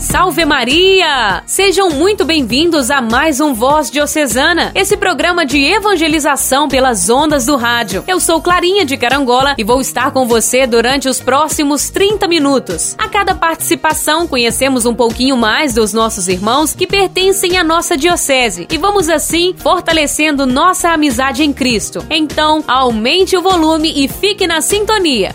Salve Maria! Sejam muito bem-vindos a mais um Voz Diocesana, esse programa de evangelização pelas ondas do rádio. Eu sou Clarinha de Carangola e vou estar com você durante os próximos 30 minutos. A cada participação, conhecemos um pouquinho mais dos nossos irmãos que pertencem à nossa diocese e vamos assim fortalecendo nossa amizade em Cristo. Então, aumente o volume e fique na sintonia.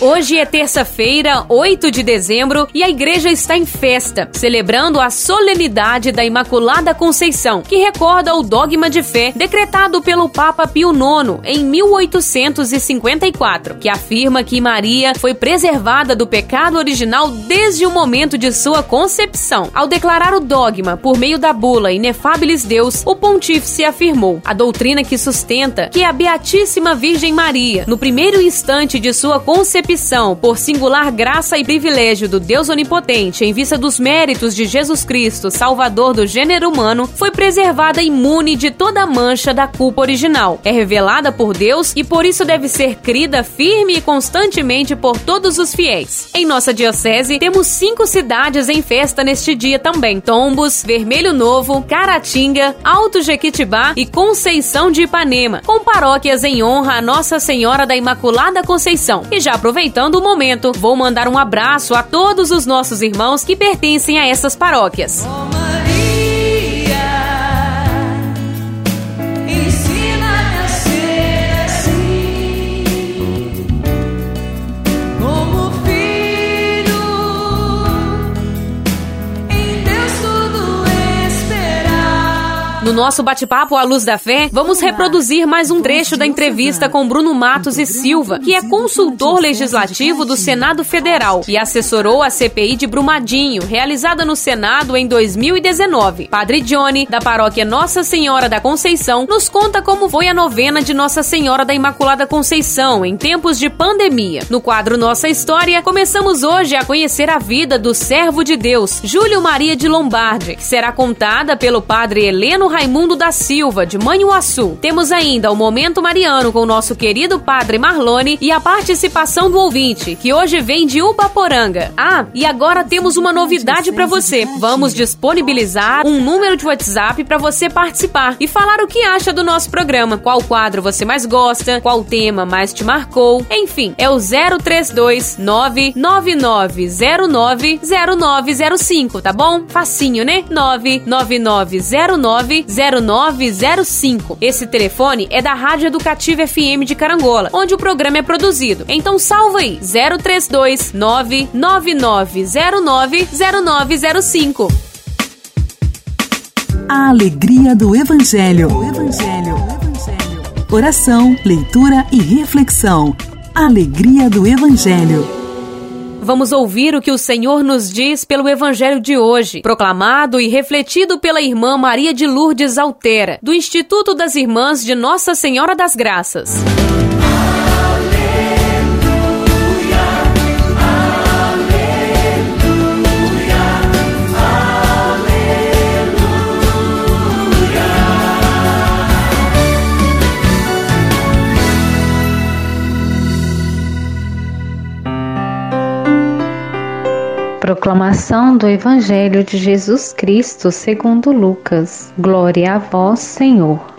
Hoje é terça-feira, 8 de dezembro, e a igreja está em festa, celebrando a solenidade da Imaculada Conceição, que recorda o dogma de fé decretado pelo Papa Pio IX em 1854, que afirma que Maria foi preservada do pecado original desde o momento de sua concepção. Ao declarar o dogma por meio da bula Inefabilis Deus, o pontífice afirmou a doutrina que sustenta que a Beatíssima Virgem Maria, no primeiro instante de sua concepção, por singular graça e privilégio do Deus Onipotente, em vista dos méritos de Jesus Cristo, Salvador do gênero humano, foi preservada imune de toda mancha da culpa original. É revelada por Deus e por isso deve ser crida firme e constantemente por todos os fiéis. Em nossa diocese, temos cinco cidades em festa neste dia também: Tombos, Vermelho Novo, Caratinga, Alto Jequitibá e Conceição de Ipanema, com paróquias em honra a Nossa Senhora da Imaculada Conceição. E já aproveitando Aproveitando o momento, vou mandar um abraço a todos os nossos irmãos que pertencem a essas paróquias. No nosso bate-papo à luz da fé, vamos reproduzir mais um trecho da entrevista com Bruno Matos e Silva, que é consultor legislativo do Senado Federal e assessorou a CPI de Brumadinho, realizada no Senado em 2019. Padre Johnny, da paróquia Nossa Senhora da Conceição, nos conta como foi a novena de Nossa Senhora da Imaculada Conceição em tempos de pandemia. No quadro Nossa História, começamos hoje a conhecer a vida do servo de Deus, Júlio Maria de Lombardi, que será contada pelo padre Heleno Raimundo da Silva, de Manhuaçu. Temos ainda o Momento Mariano com o nosso querido Padre Marlone e a participação do ouvinte, que hoje vem de Ubaporanga. Ah, e agora temos uma novidade para você. Vamos disponibilizar um número de WhatsApp para você participar e falar o que acha do nosso programa, qual quadro você mais gosta, qual tema mais te marcou. Enfim, é o 032 99909 0905, tá bom? Facinho, né? 99909 0905. Esse telefone é da Rádio Educativa FM de Carangola, onde o programa é produzido. Então salva aí 032 999090905. A alegria do Evangelho. O Evangelho. Evangelho. Oração, leitura e reflexão. Alegria do Evangelho. Vamos ouvir o que o Senhor nos diz pelo Evangelho de hoje, proclamado e refletido pela irmã Maria de Lourdes Altera, do Instituto das Irmãs de Nossa Senhora das Graças. Proclamação do Evangelho de Jesus Cristo segundo Lucas. Glória a vós, Senhor.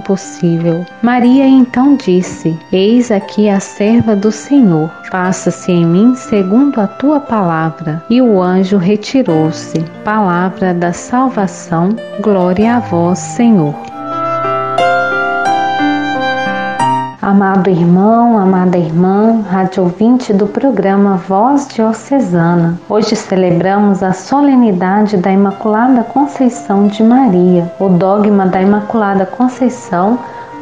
impossível. Maria então disse: Eis aqui a serva do Senhor, faça-se em mim segundo a tua palavra. E o anjo retirou-se. Palavra da salvação, glória a vós, Senhor. Amado irmão, amada irmã, rádio ouvinte do programa Voz Diocesana. Hoje celebramos a solenidade da Imaculada Conceição de Maria. O dogma da Imaculada Conceição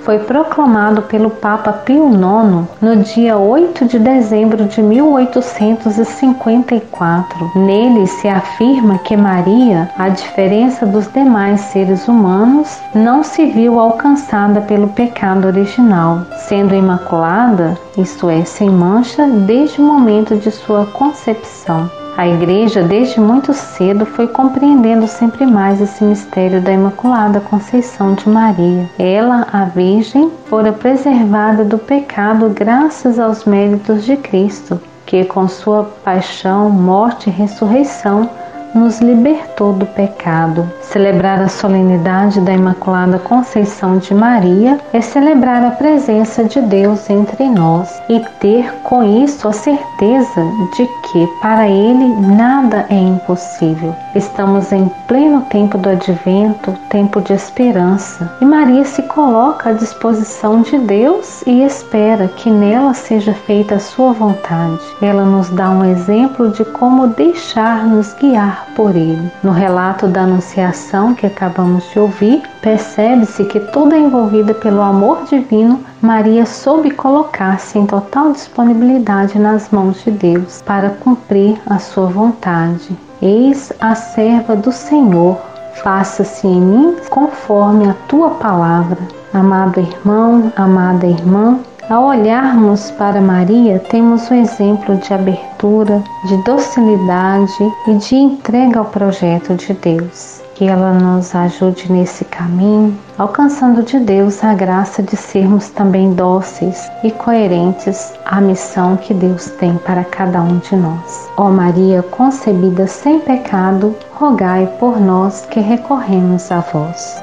foi proclamado pelo Papa Pio IX no dia 8 de dezembro de 1854. Nele se afirma que Maria, à diferença dos demais seres humanos, não se viu alcançada pelo pecado original, sendo imaculada, isto é, sem mancha, desde o momento de sua concepção. A Igreja, desde muito cedo, foi compreendendo sempre mais esse mistério da Imaculada Conceição de Maria. Ela, a Virgem, fora preservada do pecado graças aos méritos de Cristo, que com sua paixão, morte e ressurreição nos libertou do pecado. Celebrar a solenidade da Imaculada Conceição de Maria é celebrar a presença de Deus entre nós e ter com isso a certeza de que para Ele nada é impossível. Estamos em pleno tempo do advento, tempo de esperança, e Maria se coloca à disposição de Deus e espera que nela seja feita a sua vontade. Ela nos dá um exemplo de como deixar-nos guiar por Ele. No relato da Anunciação, que acabamos de ouvir, percebe-se que toda envolvida pelo amor divino, Maria soube colocar-se em total disponibilidade nas mãos de Deus para cumprir a sua vontade. Eis a serva do Senhor, faça-se em mim conforme a tua palavra. Amado irmão, amada irmã, ao olharmos para Maria, temos um exemplo de abertura, de docilidade e de entrega ao projeto de Deus que ela nos ajude nesse caminho, alcançando de Deus a graça de sermos também dóceis e coerentes à missão que Deus tem para cada um de nós. Ó Maria concebida sem pecado, rogai por nós que recorremos a vós.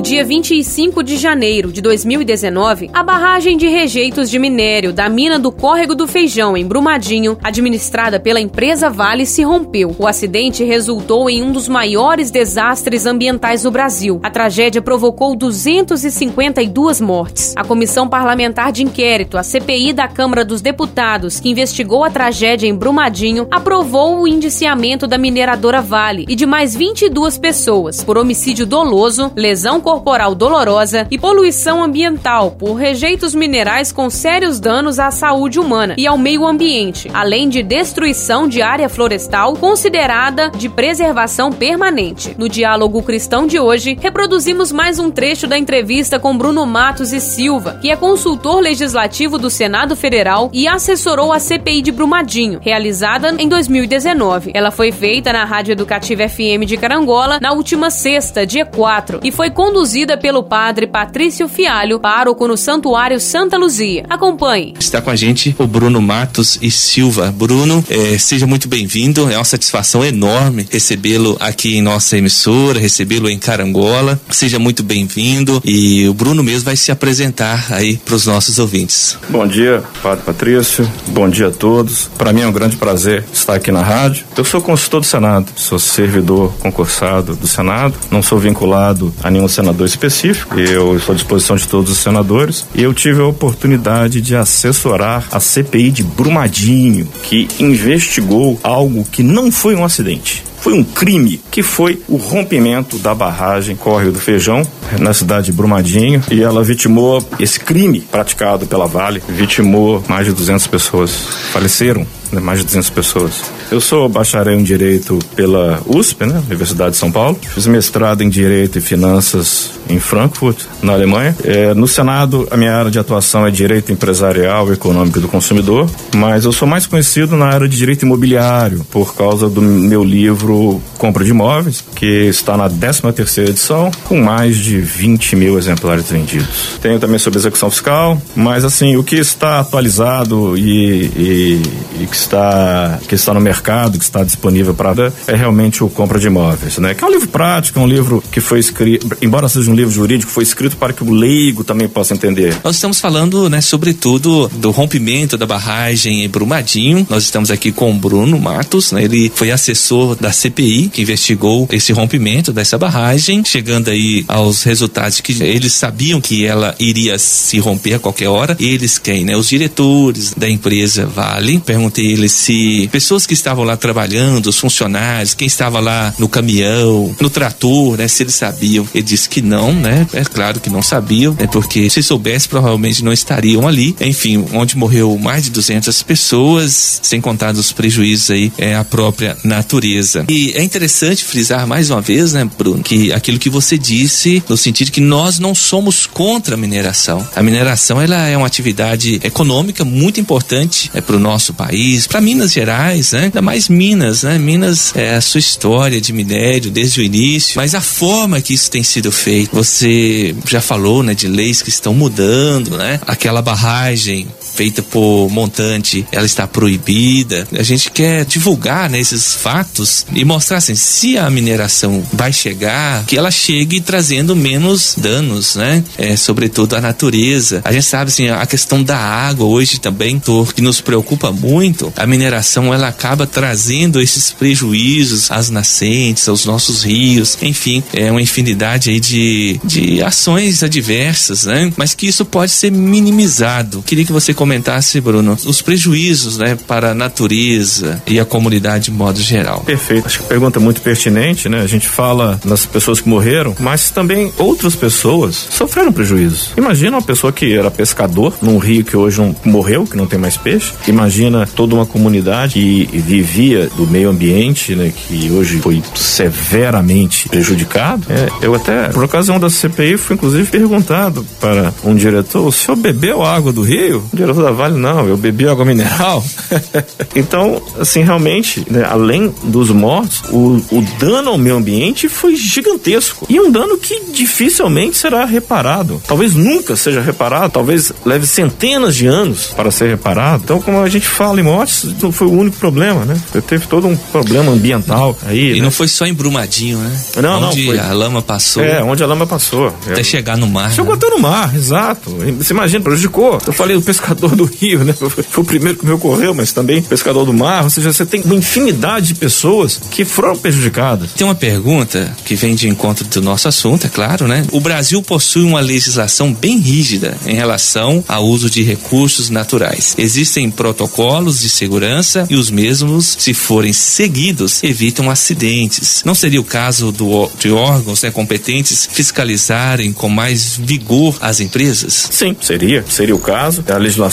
No dia 25 de janeiro de 2019, a barragem de rejeitos de minério da mina do Córrego do Feijão, em Brumadinho, administrada pela empresa Vale, se rompeu. O acidente resultou em um dos maiores desastres ambientais do Brasil. A tragédia provocou 252 mortes. A Comissão Parlamentar de Inquérito, a CPI da Câmara dos Deputados, que investigou a tragédia em Brumadinho, aprovou o indiciamento da mineradora Vale e de mais 22 pessoas por homicídio doloso, lesão corporal dolorosa e poluição ambiental por rejeitos minerais com sérios danos à saúde humana e ao meio ambiente, além de destruição de área florestal considerada de preservação permanente. No diálogo cristão de hoje, reproduzimos mais um trecho da entrevista com Bruno Matos e Silva, que é consultor legislativo do Senado Federal e assessorou a CPI de Brumadinho, realizada em 2019. Ela foi feita na Rádio Educativa FM de Carangola na última sexta, dia 4, e foi conduzida pelo padre Patrício Fialho, pároco no Santuário Santa Luzia. Acompanhe. Está com a gente o Bruno Matos e Silva. Bruno, é, seja muito bem-vindo. É uma satisfação enorme recebê-lo aqui em nossa emissora, recebê-lo em Carangola. Seja muito bem-vindo e o Bruno mesmo vai se apresentar aí para os nossos ouvintes. Bom dia, Padre Patrício. Bom dia a todos. Para mim é um grande prazer estar aqui na rádio. Eu sou consultor do Senado, sou servidor concursado do Senado, não sou vinculado a nenhum senador específico. Eu estou à disposição de todos os senadores e eu tive a oportunidade de assessorar a CPI de Brumadinho, que investigou algo que não foi um acidente foi um crime, que foi o rompimento da barragem Córrego do Feijão, na cidade de Brumadinho, e ela vitimou esse crime praticado pela Vale, vitimou mais de 200 pessoas, faleceram né, mais de 200 pessoas. Eu sou bacharel em Direito pela USP, né, Universidade de São Paulo. Fiz mestrado em Direito e Finanças em Frankfurt, na Alemanha. É, no Senado, a minha área de atuação é Direito Empresarial e Econômico do Consumidor, mas eu sou mais conhecido na área de Direito Imobiliário, por causa do meu livro Compra de Imóveis, que está na 13 terceira edição, com mais de 20 mil exemplares vendidos. Tenho também sobre execução fiscal, mas assim, o que está atualizado e, e, e que está que está no mercado, que está disponível para é realmente o compra de imóveis, né? Que é um livro prático, é um livro que foi escrito, embora seja um livro jurídico, foi escrito para que o leigo também possa entender. Nós estamos falando, né, sobretudo do rompimento da barragem em Brumadinho. Nós estamos aqui com o Bruno Matos, né? Ele foi assessor da CPI que investigou esse rompimento dessa barragem, chegando aí aos resultados que eles sabiam que ela iria se romper a qualquer hora. Eles quem, né? Os diretores da empresa Vale. Perguntei ele se pessoas que estavam lá trabalhando, os funcionários, quem estava lá no caminhão, no trator, né, se eles sabiam. Ele disse que não, né? É claro que não sabiam, né? Porque se soubesse, provavelmente não estariam ali. Enfim, onde morreu mais de 200 pessoas, sem contar os prejuízos aí, é a própria natureza. E é interessante frisar mais uma vez, né, Bruno, que aquilo que você disse, no sentido que nós não somos contra a mineração. A mineração, ela é uma atividade econômica muito importante é, para o nosso país, país, para Minas Gerais, né? Ainda mais Minas, né? Minas é a sua história de minério desde o início, mas a forma que isso tem sido feito, você já falou, né, de leis que estão mudando, né? Aquela barragem feita por montante, ela está proibida. A gente quer divulgar né, esses fatos e mostrar assim, se a mineração vai chegar, que ela chegue trazendo menos danos, né? É, sobretudo a natureza. A gente sabe assim, a questão da água hoje também, que nos preocupa muito. A mineração ela acaba trazendo esses prejuízos às nascentes, aos nossos rios, enfim, é uma infinidade aí de, de ações adversas, né? Mas que isso pode ser minimizado. Queria que você comentasse, Bruno, os prejuízos, né, para a natureza e a comunidade de modo geral. Perfeito. Acho que a pergunta é muito pertinente, né? A gente fala nas pessoas que morreram, mas também outras pessoas sofreram prejuízos. Imagina uma pessoa que era pescador num rio que hoje não morreu, que não tem mais peixe. Imagina toda uma comunidade que vivia do meio ambiente, né, que hoje foi severamente prejudicado. É, eu até, por ocasião da CPI, fui inclusive perguntado para um diretor: o senhor bebeu água do rio? O diretor da Vale, não, eu bebi água mineral. então, assim, realmente, né, além dos mortos, o, o dano ao meio ambiente foi gigantesco. E um dano que dificilmente será reparado. Talvez nunca seja reparado, talvez leve centenas de anos para ser reparado. Então, como a gente fala em mortes, não foi o único problema, né? Teve todo um problema ambiental aí. E né? não foi só em Brumadinho, né? Não, onde não. Onde a lama passou. É, onde a lama passou. Até é. chegar no mar. Chegou né? até no mar, exato. Você imagina, prejudicou. Eu falei do pescador do rio, né? Foi o primeiro que me ocorreu, mas também pescador do mar. Ou seja, você tem uma infinidade de pessoas que foram prejudicadas. Tem uma pergunta que vem de encontro do nosso assunto, é claro, né? O Brasil possui uma legislação bem rígida em relação ao uso de recursos naturais. Existem protocolos de segurança e os mesmos, se forem seguidos, evitam acidentes. Não seria o caso do, de órgãos né, competentes fiscalizarem com mais vigor as empresas? Sim, seria. Seria o caso. A legislação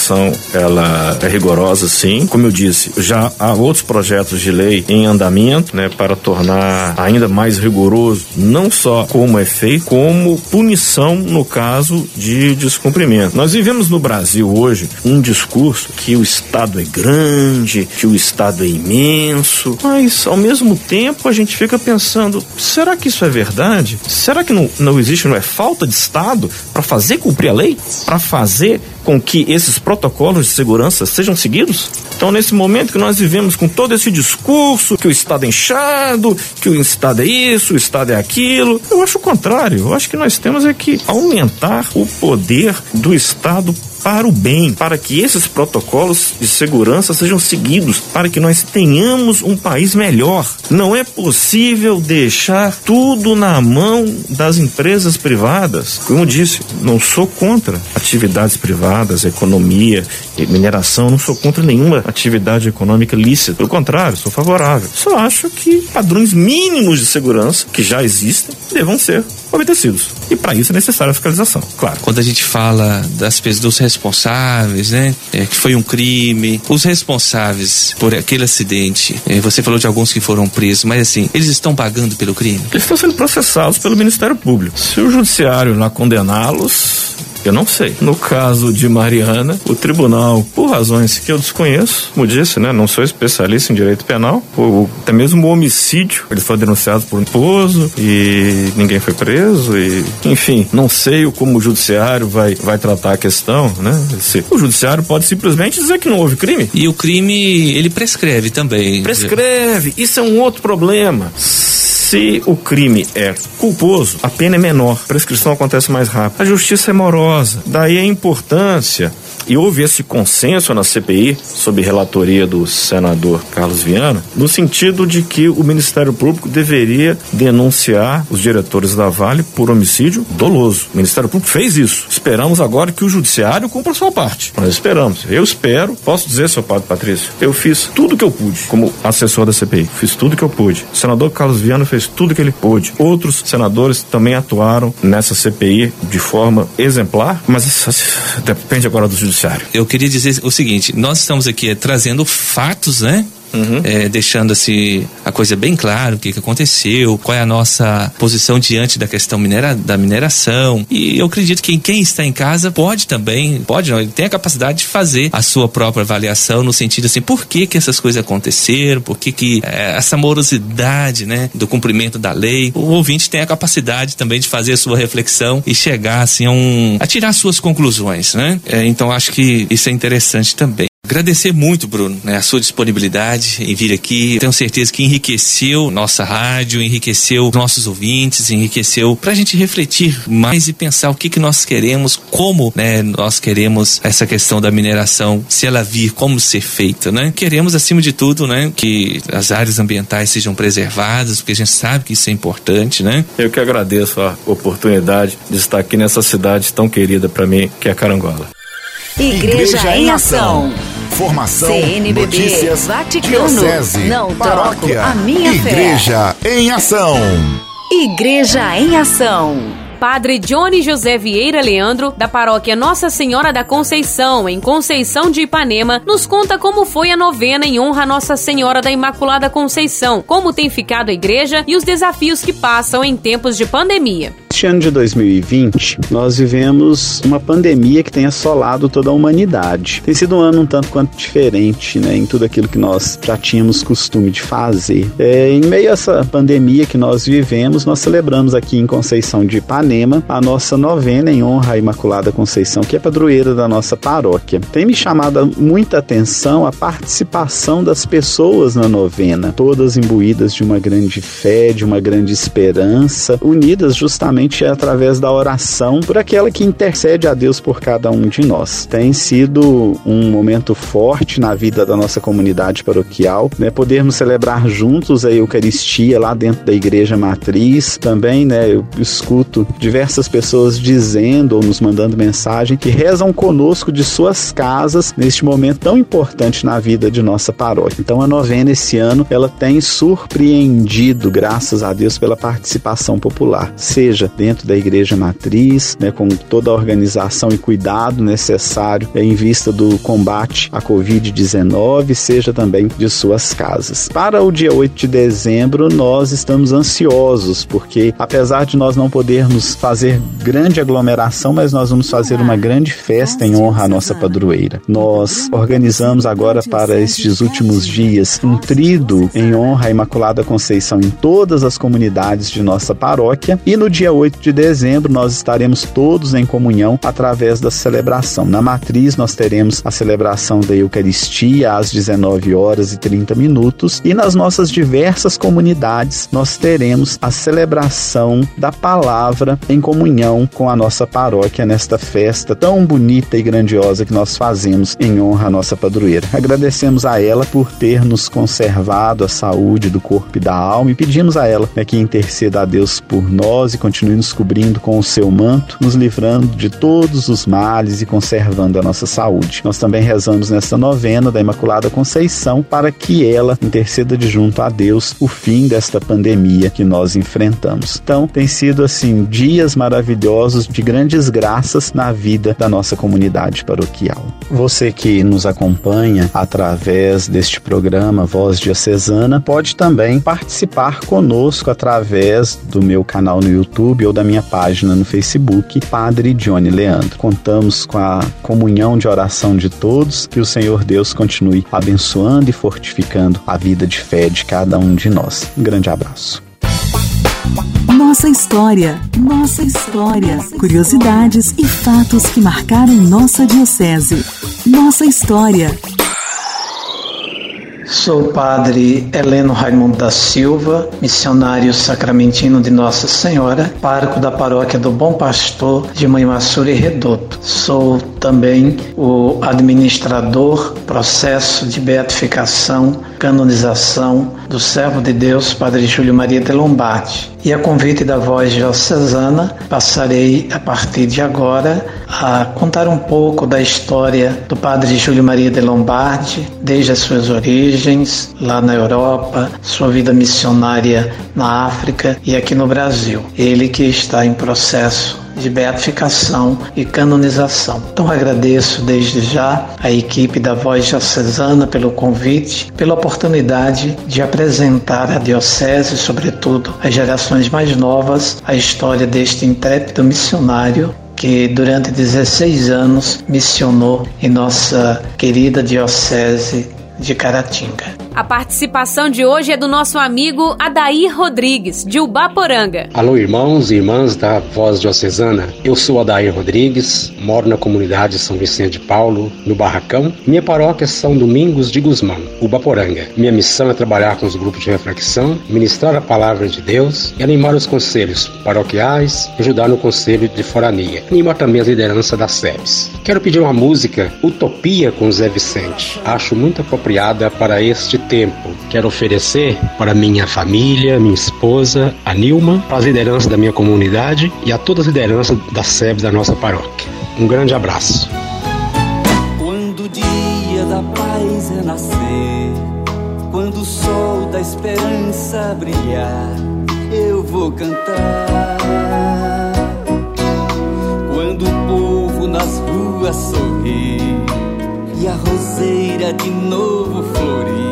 ela é rigorosa, sim. Como eu disse, já há outros projetos de lei em andamento, né, para tornar ainda mais rigoroso, não só como é feito, como punição no caso de descumprimento. Nós vivemos no Brasil hoje um discurso que o Estado é grande grande, que o Estado é imenso, mas ao mesmo tempo a gente fica pensando: será que isso é verdade? Será que não, não existe, não é falta de Estado para fazer cumprir a lei? Para fazer com que esses protocolos de segurança sejam seguidos? Então, nesse momento que nós vivemos com todo esse discurso que o Estado é inchado, que o Estado é isso, o Estado é aquilo, eu acho o contrário. Eu acho que nós temos é que aumentar o poder do Estado para o bem, para que esses protocolos de segurança sejam seguidos, para que nós tenhamos um país melhor. Não é possível deixar tudo na mão das empresas privadas. Como eu disse, não sou contra atividades privadas, economia, mineração, não sou contra nenhuma atividade econômica lícita. Pelo contrário, sou favorável. Só acho que padrões mínimos de segurança que já existem devam ser obedecidos. E para isso é necessária a fiscalização, claro. Quando a gente fala das dos responsáveis, né, é, que foi um crime, os responsáveis por aquele acidente, é, você falou de alguns que foram presos, mas assim, eles estão pagando pelo crime? Eles estão sendo processados pelo Ministério Público. Se o judiciário lá condená-los, eu não sei. No caso de Mariana, o tribunal, por razões que eu desconheço, como disse, né, não sou especialista em direito penal, ou até mesmo o homicídio, eles foram denunciados por um esposo e ninguém foi preso e, enfim, não sei como o judiciário vai, vai tratar a questão, né? Se, o judiciário pode simplesmente dizer que não houve crime. E o crime, ele prescreve também. Prescreve. Isso é um outro problema. Se o crime é culposo, a pena é menor, a prescrição acontece mais rápido. A justiça é morosa. Daí a importância e houve esse consenso na CPI, sob relatoria do senador Carlos Viana, no sentido de que o Ministério Público deveria denunciar os diretores da Vale por homicídio doloso. O Ministério Público fez isso. Esperamos agora que o Judiciário cumpra a sua parte. Nós esperamos. Eu espero, posso dizer, seu padre Patrício, eu fiz tudo que eu pude como assessor da CPI. Fiz tudo que eu pude. O senador Carlos Viana fez tudo que ele pôde. Outros senadores também atuaram nessa CPI de forma exemplar, mas depende agora do Judiciário judiciário. Eu queria dizer o seguinte: nós estamos aqui trazendo fatos, né? Uhum. É, deixando assim a coisa bem clara, o que, que aconteceu, qual é a nossa posição diante da questão minera, da mineração. E eu acredito que quem está em casa pode também, pode não, ele tem a capacidade de fazer a sua própria avaliação no sentido assim, por que que essas coisas aconteceram, por que que é, essa morosidade, né, do cumprimento da lei. O ouvinte tem a capacidade também de fazer a sua reflexão e chegar assim a um, a tirar suas conclusões, né? É, então acho que isso é interessante também. Agradecer muito, Bruno, né, a sua disponibilidade em vir aqui. Tenho certeza que enriqueceu nossa rádio, enriqueceu nossos ouvintes, enriqueceu para a gente refletir mais e pensar o que, que nós queremos, como né, nós queremos essa questão da mineração, se ela vir, como ser feita. Né? Queremos, acima de tudo, né, que as áreas ambientais sejam preservadas, porque a gente sabe que isso é importante. Né? Eu que agradeço a oportunidade de estar aqui nessa cidade tão querida para mim, que é Carangola. Igreja, Igreja em Ação. Formação, CNBB, notícias, Vaticano, diocese, não paróquia, a minha Igreja fé. em Ação. Igreja em Ação. Padre Johnny José Vieira Leandro, da paróquia Nossa Senhora da Conceição, em Conceição de Ipanema, nos conta como foi a novena em honra a Nossa Senhora da Imaculada Conceição, como tem ficado a igreja e os desafios que passam em tempos de pandemia. Este ano de 2020, nós vivemos uma pandemia que tem assolado toda a humanidade. Tem sido um ano um tanto quanto diferente, né, em tudo aquilo que nós já tínhamos costume de fazer. É, em meio a essa pandemia que nós vivemos, nós celebramos aqui em Conceição de Ipanema a nossa novena em honra à Imaculada Conceição, que é padroeira da nossa paróquia. Tem me chamado muita atenção a participação das pessoas na novena, todas imbuídas de uma grande fé, de uma grande esperança, unidas justamente é através da oração por aquela que intercede a Deus por cada um de nós. Tem sido um momento forte na vida da nossa comunidade paroquial, né? Podermos celebrar juntos a Eucaristia lá dentro da igreja matriz. Também, né, eu escuto diversas pessoas dizendo ou nos mandando mensagem que rezam conosco de suas casas neste momento tão importante na vida de nossa paróquia. Então a novena esse ano, ela tem surpreendido, graças a Deus pela participação popular, seja dentro da igreja matriz, né, com toda a organização e cuidado necessário em vista do combate à Covid-19, seja também de suas casas. Para o dia 8 de dezembro, nós estamos ansiosos, porque apesar de nós não podermos fazer grande aglomeração, mas nós vamos fazer uma grande festa em honra à nossa padroeira. Nós organizamos agora para estes últimos dias um trido em honra à Imaculada Conceição em todas as comunidades de nossa paróquia e no dia 8 de dezembro nós estaremos todos em comunhão através da celebração. Na matriz nós teremos a celebração da Eucaristia às 19 horas e 30 minutos e nas nossas diversas comunidades nós teremos a celebração da palavra em comunhão com a nossa paróquia nesta festa tão bonita e grandiosa que nós fazemos em honra à nossa padroeira. Agradecemos a ela por ter nos conservado a saúde do corpo e da alma e pedimos a ela né, que interceda a Deus por nós e continue nos cobrindo com o seu manto, nos livrando de todos os males e conservando a nossa saúde. Nós também rezamos nesta novena da Imaculada Conceição para que ela interceda de junto a Deus o fim desta pandemia que nós enfrentamos. Então, tem sido assim dias maravilhosos de grandes graças na vida da nossa comunidade paroquial. Você que nos acompanha através deste programa Voz Diocesana pode também participar conosco através do meu canal no YouTube ou da minha página no Facebook, Padre Johnny Leandro. Contamos com a comunhão de oração de todos, que o Senhor Deus continue abençoando e fortificando a vida de fé de cada um de nós. Um grande abraço. Nossa história, nossa história. Curiosidades e fatos que marcaram nossa diocese. Nossa história. Sou o padre Heleno Raimundo da Silva, missionário sacramentino de Nossa Senhora, pároco da paróquia do Bom Pastor de Manhuaçura e Redoto. Sou também o administrador processo de beatificação, canonização do servo de Deus, Padre Júlio Maria de Lombardi. E a convite da voz diocesana, passarei a partir de agora a contar um pouco da história do Padre Júlio Maria de Lombardi, desde as suas origens lá na Europa, sua vida missionária na África e aqui no Brasil. Ele que está em processo de beatificação e canonização. Então agradeço desde já a equipe da Voz Diocesana pelo convite, pela oportunidade de apresentar à Diocese, sobretudo às gerações mais novas, a história deste intrépido missionário que durante 16 anos missionou em nossa querida Diocese de Caratinga. A participação de hoje é do nosso amigo Adair Rodrigues, de Ubaporanga. Alô, irmãos e irmãs da Voz Diocesana. Eu sou Adair Rodrigues, moro na comunidade São Vicente de Paulo, no Barracão. Minha paróquia é São Domingos de Guzmão, Ubaporanga. Minha missão é trabalhar com os grupos de reflexão, ministrar a palavra de Deus e animar os conselhos paroquiais, ajudar no conselho de forania. Animar também as lideranças das SEBs. Quero pedir uma música Utopia com Zé Vicente. Acho muito apropriada para este tempo. Quero oferecer para minha família, minha esposa, a Nilma, para as lideranças da minha comunidade e a todas as lideranças da SEB da nossa paróquia. Um grande abraço. Quando o dia da paz renascer, quando o sol da esperança brilhar, eu vou cantar. Quando o povo nas ruas sorrir e a roseira de novo florir.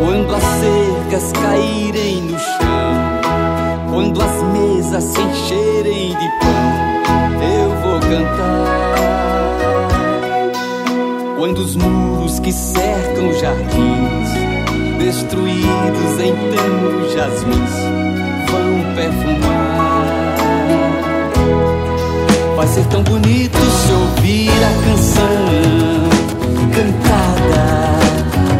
Quando as cercas caírem no chão, quando as mesas se encherem de pão, eu vou cantar. Quando os muros que cercam jardins, destruídos em tantos jasmins, vão perfumar. Vai ser tão bonito se ouvir a canção cantada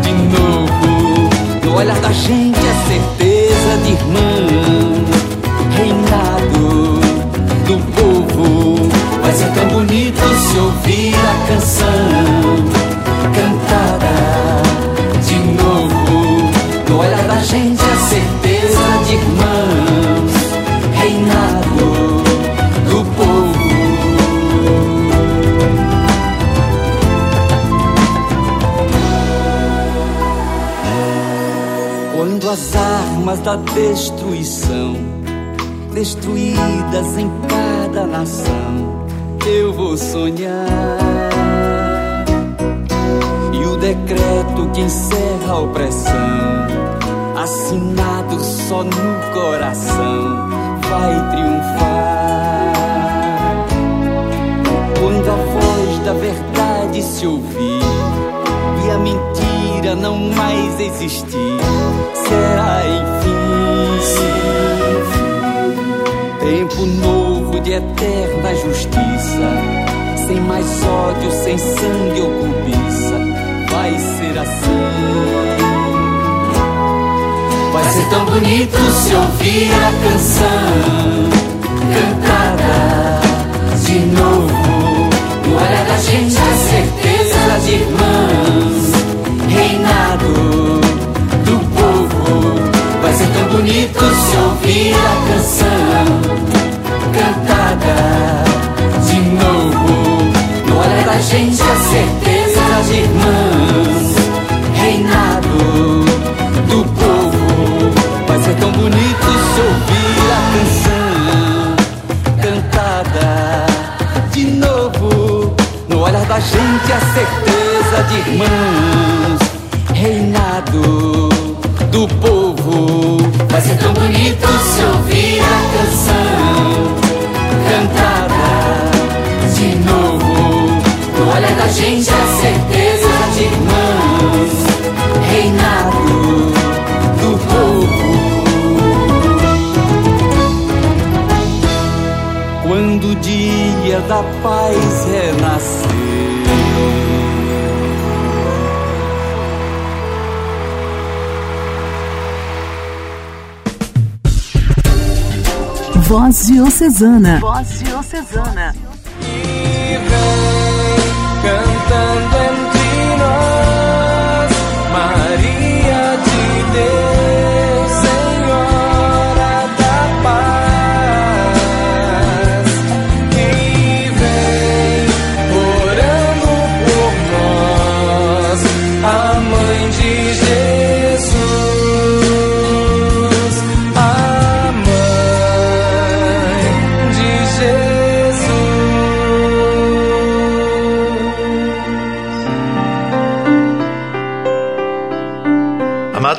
de novo. No olhar da gente a certeza de irmão, as armas da destruição, destruídas em cada nação, eu vou sonhar. E o decreto que encerra a opressão, assinado só no coração, vai triunfar. Quando a voz da verdade se ouvir e a mentira não mais existir, será enfim tempo novo de eterna justiça, sem mais ódio, sem sangue ou cobiça, vai ser assim. Vai ser tão bonito se ouvir a canção cantada de novo. No olhar da gente a certeza de irmãos, reinado bonito se ouvir a canção cantada de novo. No olhar da gente a certeza de irmãos, Voz Diocesana. Voz Diocesana.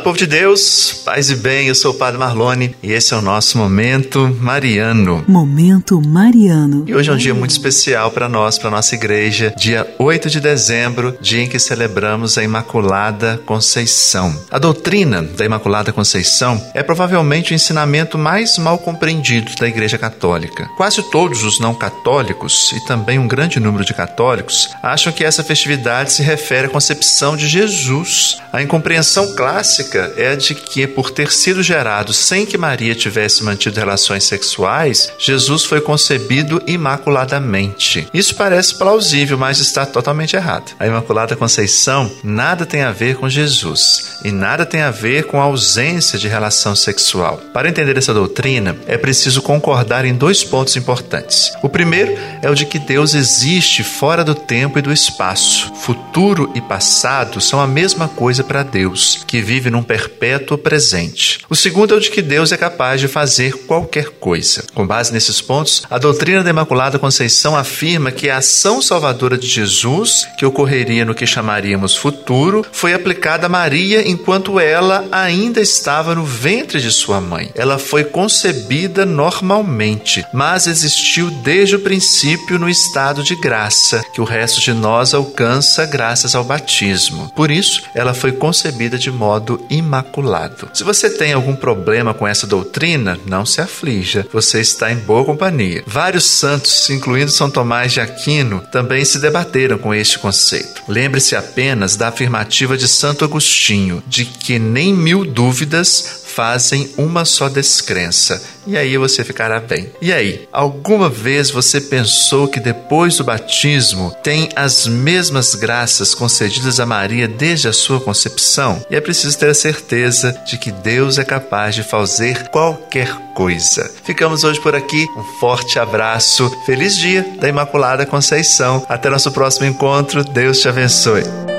Povo de Deus, paz e bem, eu sou o Padre Marlone e esse é o nosso Momento Mariano. Momento Mariano. E hoje é um dia muito especial para nós, para nossa igreja, dia 8 de dezembro, dia em que celebramos a Imaculada Conceição. A doutrina da Imaculada Conceição é provavelmente o ensinamento mais mal compreendido da Igreja Católica. Quase todos os não católicos e também um grande número de católicos acham que essa festividade se refere à concepção de Jesus. A incompreensão clássica é a de que, por ter sido gerado sem que Maria tivesse mantido relações sexuais, Jesus foi concebido imaculadamente. Isso parece plausível, mas está totalmente errado. A Imaculada Conceição nada tem a ver com Jesus e nada tem a ver com a ausência de relação sexual. Para entender essa doutrina, é preciso concordar em dois pontos importantes. O primeiro é o de que Deus existe fora do tempo e do espaço. Futuro e passado são a mesma coisa para Deus, que vive num perpétuo presente. O segundo é o de que Deus é capaz de fazer qualquer coisa. Com base nesses pontos, a doutrina da Imaculada Conceição afirma que a ação salvadora de Jesus, que ocorreria no que chamaríamos futuro, foi aplicada a Maria enquanto ela ainda estava no ventre de sua mãe. Ela foi concebida normalmente, mas existiu desde o princípio no estado de graça, que o resto de nós alcança graças ao batismo. Por isso, ela foi concebida de modo imaculado. Se você tem algum problema com essa doutrina, não se aflija, você está em boa companhia. Vários santos, incluindo São Tomás de Aquino, também se debateram com este conceito. Lembre-se apenas da afirmativa de Santo Agostinho, de que nem mil dúvidas fazem uma só descrença. E aí você ficará bem. E aí, alguma vez você pensou que depois do batismo tem as mesmas graças concedidas a Maria desde a sua concepção? E é preciso ter a certeza de que Deus é capaz de fazer qualquer coisa. Ficamos hoje por aqui. Um forte abraço. Feliz dia da Imaculada Conceição. Até nosso próximo encontro. Deus te abençoe.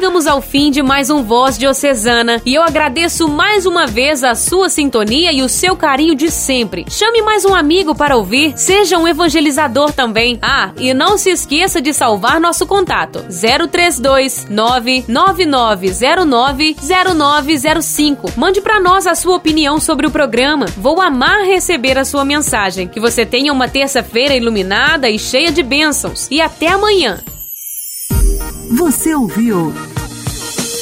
Chegamos ao fim de mais um Voz Diocesana e eu agradeço mais uma vez a sua sintonia e o seu carinho de sempre. Chame mais um amigo para ouvir, seja um evangelizador também. Ah, e não se esqueça de salvar nosso contato: 032 99909 0905. Mande para nós a sua opinião sobre o programa. Vou amar receber a sua mensagem. Que você tenha uma terça-feira iluminada e cheia de bênçãos. E até amanhã. Você ouviu